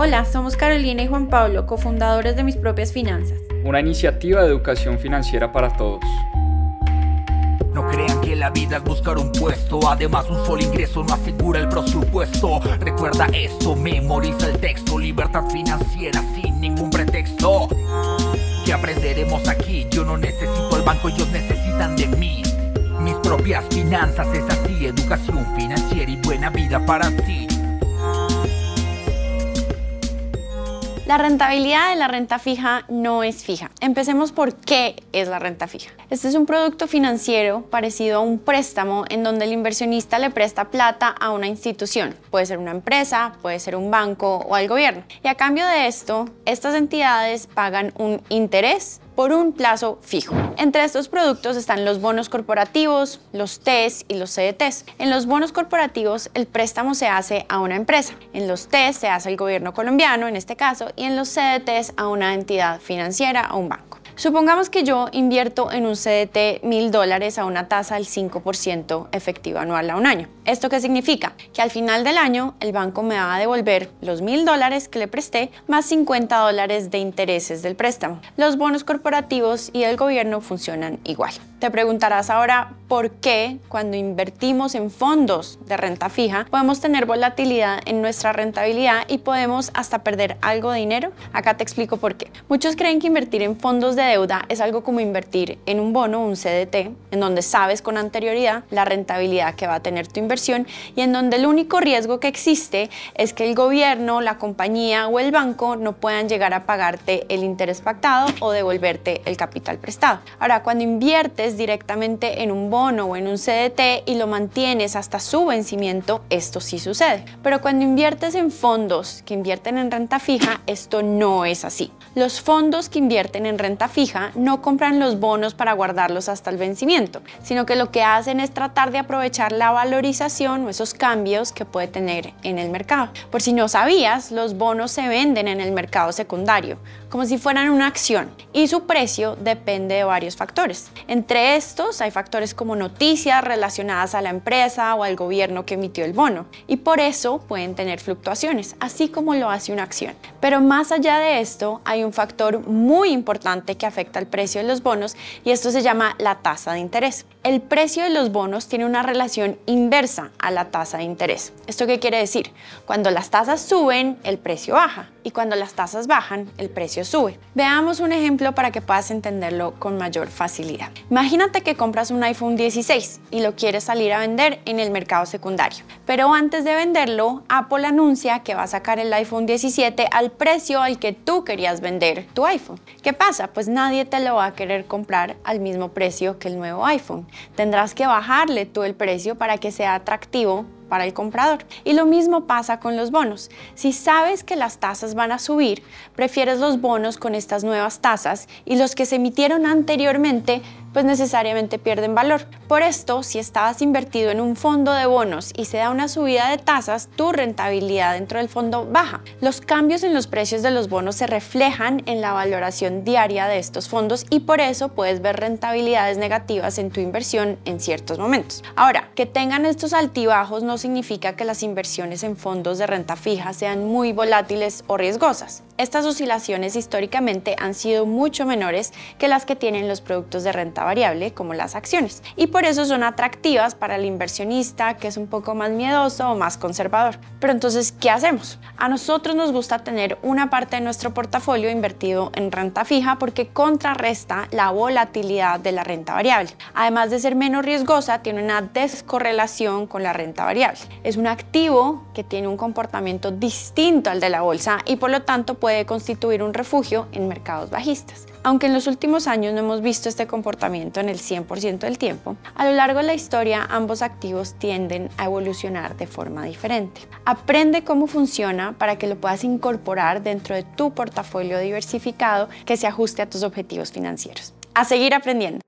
Hola, somos Carolina y Juan Pablo, cofundadores de Mis Propias Finanzas. Una iniciativa de educación financiera para todos. No crean que la vida es buscar un puesto, además un solo ingreso no asegura el presupuesto. Recuerda esto, memoriza el texto, libertad financiera sin ningún pretexto. ¿Qué aprenderemos aquí? Yo no necesito el banco, ellos necesitan de mí. Mis propias finanzas es así, educación financiera y buena vida para ti. La rentabilidad de la renta fija no es fija. Empecemos por qué es la renta fija. Este es un producto financiero parecido a un préstamo en donde el inversionista le presta plata a una institución. Puede ser una empresa, puede ser un banco o al gobierno. Y a cambio de esto, estas entidades pagan un interés por un plazo fijo. Entre estos productos están los bonos corporativos, los TES y los CDTs. En los bonos corporativos el préstamo se hace a una empresa, en los TES se hace al gobierno colombiano en este caso y en los CDTs a una entidad financiera o un banco. Supongamos que yo invierto en un CDT mil dólares a una tasa del 5% efectiva anual a un año. ¿Esto qué significa? Que al final del año el banco me va a devolver los mil dólares que le presté más 50 dólares de intereses del préstamo. Los bonos corporativos y el gobierno funcionan igual. Te preguntarás ahora por qué cuando invertimos en fondos de renta fija podemos tener volatilidad en nuestra rentabilidad y podemos hasta perder algo de dinero. Acá te explico por qué. Muchos creen que invertir en fondos de deuda es algo como invertir en un bono, un CDT, en donde sabes con anterioridad la rentabilidad que va a tener tu inversión y en donde el único riesgo que existe es que el gobierno, la compañía o el banco no puedan llegar a pagarte el interés pactado o devolverte el capital prestado. Ahora, cuando inviertes directamente en un bono o en un CDT y lo mantienes hasta su vencimiento, esto sí sucede. Pero cuando inviertes en fondos que invierten en renta fija, esto no es así. Los fondos que invierten en renta fija no compran los bonos para guardarlos hasta el vencimiento, sino que lo que hacen es tratar de aprovechar la valorización o esos cambios que puede tener en el mercado. Por si no sabías, los bonos se venden en el mercado secundario, como si fueran una acción, y su precio depende de varios factores. Entre estos hay factores como noticias relacionadas a la empresa o al gobierno que emitió el bono y por eso pueden tener fluctuaciones, así como lo hace una acción. Pero más allá de esto, hay un factor muy importante que afecta el precio de los bonos y esto se llama la tasa de interés. El precio de los bonos tiene una relación inversa a la tasa de interés. ¿Esto qué quiere decir? Cuando las tasas suben, el precio baja y cuando las tasas bajan, el precio sube. Veamos un ejemplo para que puedas entenderlo con mayor facilidad. Imagínate que compras un iPhone 16 y lo quieres salir a vender en el mercado secundario. Pero antes de venderlo, Apple anuncia que va a sacar el iPhone 17 al precio al que tú querías vender tu iPhone. ¿Qué pasa? Pues nadie te lo va a querer comprar al mismo precio que el nuevo iPhone. Tendrás que bajarle tú el precio para que sea atractivo para el comprador. Y lo mismo pasa con los bonos. Si sabes que las tasas van a subir, prefieres los bonos con estas nuevas tasas y los que se emitieron anteriormente pues necesariamente pierden valor. Por esto, si estabas invertido en un fondo de bonos y se da una subida de tasas, tu rentabilidad dentro del fondo baja. Los cambios en los precios de los bonos se reflejan en la valoración diaria de estos fondos y por eso puedes ver rentabilidades negativas en tu inversión en ciertos momentos. Ahora, que tengan estos altibajos no significa que las inversiones en fondos de renta fija sean muy volátiles o riesgosas. Estas oscilaciones históricamente han sido mucho menores que las que tienen los productos de renta variable como las acciones y por eso son atractivas para el inversionista que es un poco más miedoso o más conservador. Pero entonces, ¿qué hacemos? A nosotros nos gusta tener una parte de nuestro portafolio invertido en renta fija porque contrarresta la volatilidad de la renta variable. Además de ser menos riesgosa, tiene una descorrelación con la renta variable. Es un activo que tiene un comportamiento distinto al de la bolsa y por lo tanto puede constituir un refugio en mercados bajistas. Aunque en los últimos años no hemos visto este comportamiento en el 100% del tiempo, a lo largo de la historia ambos activos tienden a evolucionar de forma diferente. Aprende cómo funciona para que lo puedas incorporar dentro de tu portafolio diversificado que se ajuste a tus objetivos financieros. A seguir aprendiendo.